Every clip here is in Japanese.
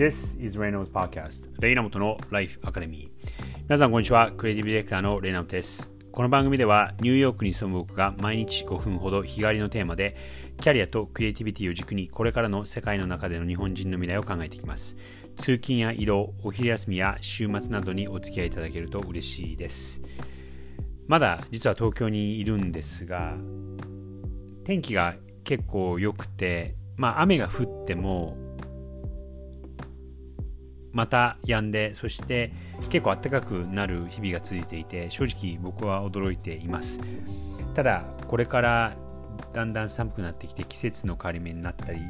This is Reynolds Podcast レイナモトの Life Academy 皆さんこんにちは。クリエイティブディレクターのレイナモトです。この番組ではニューヨークに住む僕が毎日5分ほど日替わりのテーマでキャリアとクリエイティビティを軸にこれからの世界の中での日本人の未来を考えていきます。通勤や移動、お昼休みや週末などにお付き合いいただけると嬉しいです。まだ実は東京にいるんですが天気が結構良くてまあ雨が降ってもまた止んでそして結構暖かくなる日々が続いていて正直僕は驚いています。ただこれからだんだん寒くなってきて季節の変わり目になったり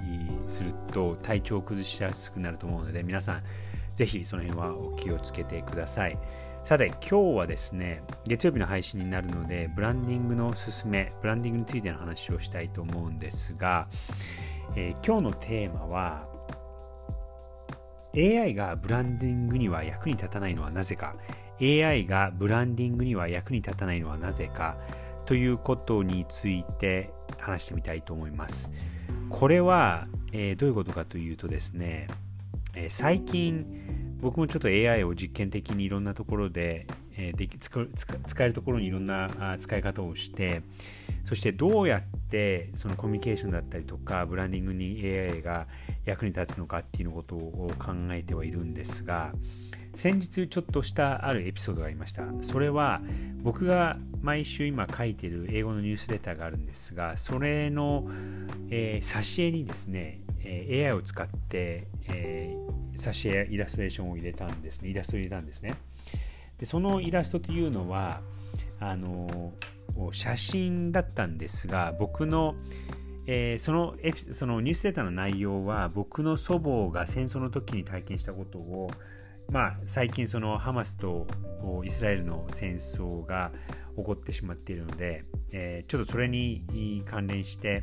すると体調を崩しやすくなると思うので皆さんぜひその辺はお気をつけてください。さて今日はですね月曜日の配信になるのでブランディングのおすすめブランディングについての話をしたいと思うんですが、えー、今日のテーマは AI がブランディングには役に立たないのはなぜか？AI がブランディングには役に立たないのはなぜか？ということについて話してみたいと思います。これは、えー、どういうことかというとですね、えー、最近僕もちょっと AI を実験的にいろんなところで,、えー、で使使えるところにいろんな使い方をしてそしてどうやってそのコミュニケーションだったりとかブランディングに AI が役に立つのかっていうことを考えてはいるんですが先日ちょっとしたあるエピソードがありました。それは僕が毎週今書いてる英語のニュースレターがあるんですがそれの、えー、挿絵にですね、AI を使って、えー、挿絵イラストレーションを入れたんですね。イラストを入れたんですね。でそのイラストというのはあの写真だったんですが僕のえー、そのエピそのニュースレタの内容は僕の祖母が戦争の時に体験したことをまあ、最近そのハマスとイスラエルの戦争が起こってしまっているので、えー、ちょっとそれに関連して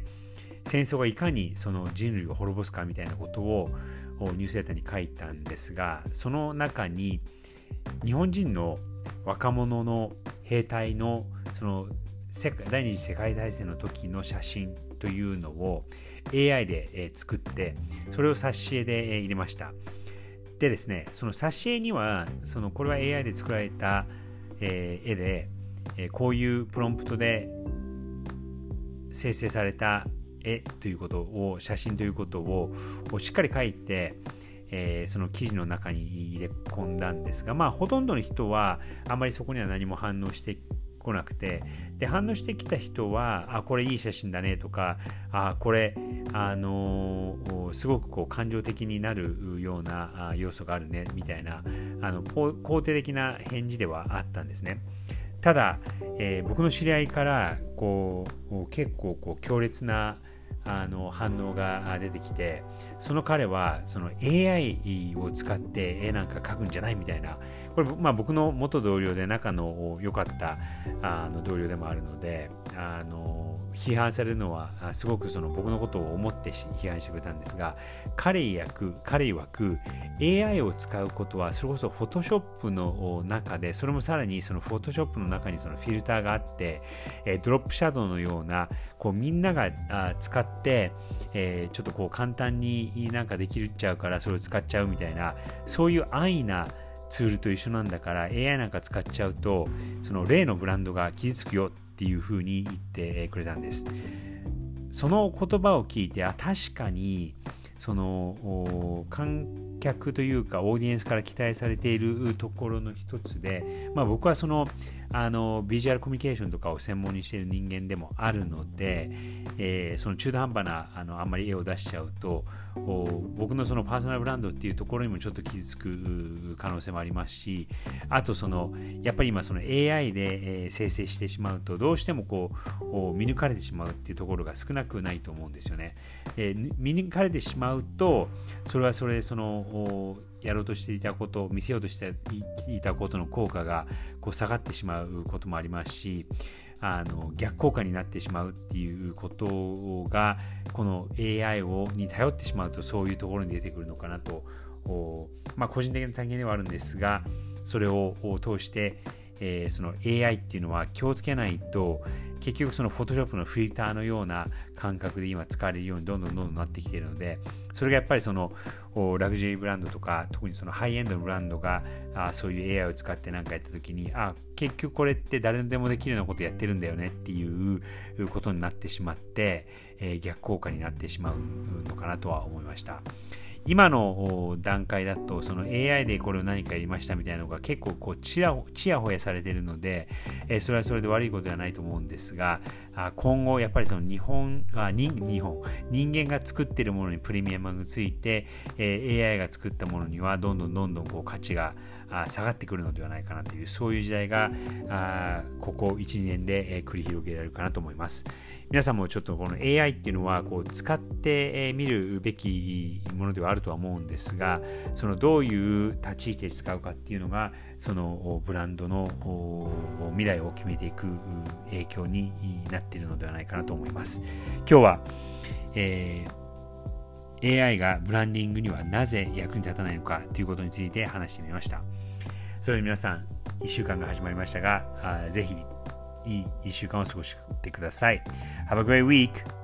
戦争がいかにその人類を滅ぼすかみたいなことをニュースレタに書いたんですがその中に日本人の若者の兵隊のその第二次世界大戦の時の写真というのを AI で作ってそれを挿絵で入れました。でですね、その挿絵には、そのこれは AI で作られた、絵で、こういうプロンプトで生成された絵ということを、写真ということをしっかり書いて、えー、その記事の中に入れ込んだんですが、まあ、ほとんどの人はあまりそこには何も反応して来なくてで反応してきた人はあこれいい写真だねとかあこれあのー、すごくこう感情的になるような要素があるねみたいなあの肯定的な返事ではあったんですね。ただ、えー、僕の知り合いからこう結構こう強烈なあの反応が出てきてその彼はその AI を使って絵なんか描くんじゃないみたいな。これ、まあ、僕の元同僚で仲の良かったあの同僚でもあるのであの批判されるのはすごくその僕のことを思って批判してくれたんですが彼曰く彼曰く AI を使うことはそれこそ Photoshop の中でそれもさらにその Photoshop の中にそのフィルターがあってえドロップシャドウのようなこうみんなが使って、え、ちょっとこう簡単になんかできるっちゃうからそれを使っちゃうみたいなそういう安易なツールと一緒なんだから AI なんか使っちゃうとその例のブランドが傷つくよってていうふうに言ってくれたんです。その言葉を聞いてあ確かにその観客というかオーディエンスから期待されているところの一つで、まあ、僕はそのあのビジュアルコミュニケーションとかを専門にしている人間でもあるので、えー、その中途半端なあのあんまり絵を出しちゃうと僕のそのパーソナルブランドっていうところにもちょっと傷つく可能性もありますしあとそのやっぱり今その AI で、えー、生成してしまうとどうしてもこう見抜かれてしまうっていうところが少なくないと思うんですよね。えー、見抜かれてしまうとそれはそれそのやろうとしていたこと見せようとしていたことの効果がこう下がってしまうこともありますしあの逆効果になってしまうっていうことがこの AI をに頼ってしまうとそういうところに出てくるのかなと、まあ、個人的な体験ではあるんですがそれを通して、えー、その AI っていうのは気をつけないと、結局その Photoshop のフィルターのような感覚で今使われるようにどんどんどんどんなってきているのでそれがやっぱりそのラグジュアリーブランドとか特にそのハイエンドのブランドがあそういう AI を使って何かやった時にあ結局これって誰でもできるようなことやってるんだよねっていうことになってしまって、えー、逆効果になってしまうのかなとは思いました。今の段階だとその AI でこれを何かやりましたみたいなのが結構こうちやちやほやされてるので、えそれはそれで悪いことではないと思うんですが今後やっぱりその日本あ日本人間が作ってるものにプレミアムがついて、え AI が作ったものにはどんどんどんどんこう価値が下がってくるのではないかなというそういう時代があここ12年でえ繰り広げられるかなと思います。皆さんもちょっとこの AI っていうのはこう使ってみるべきものではあるとは思うんですがそのどういう立ち位置で使うかっていうのがそのブランドの未来を決めていく影響になってているのではないかなと思います。今日は、えー、AI がブランディングにはなぜ役に立たないのかということについて話してみました。それでは皆さん、1週間が始まりましたが、ぜひいい1週間を過ごしてください。Have a great week!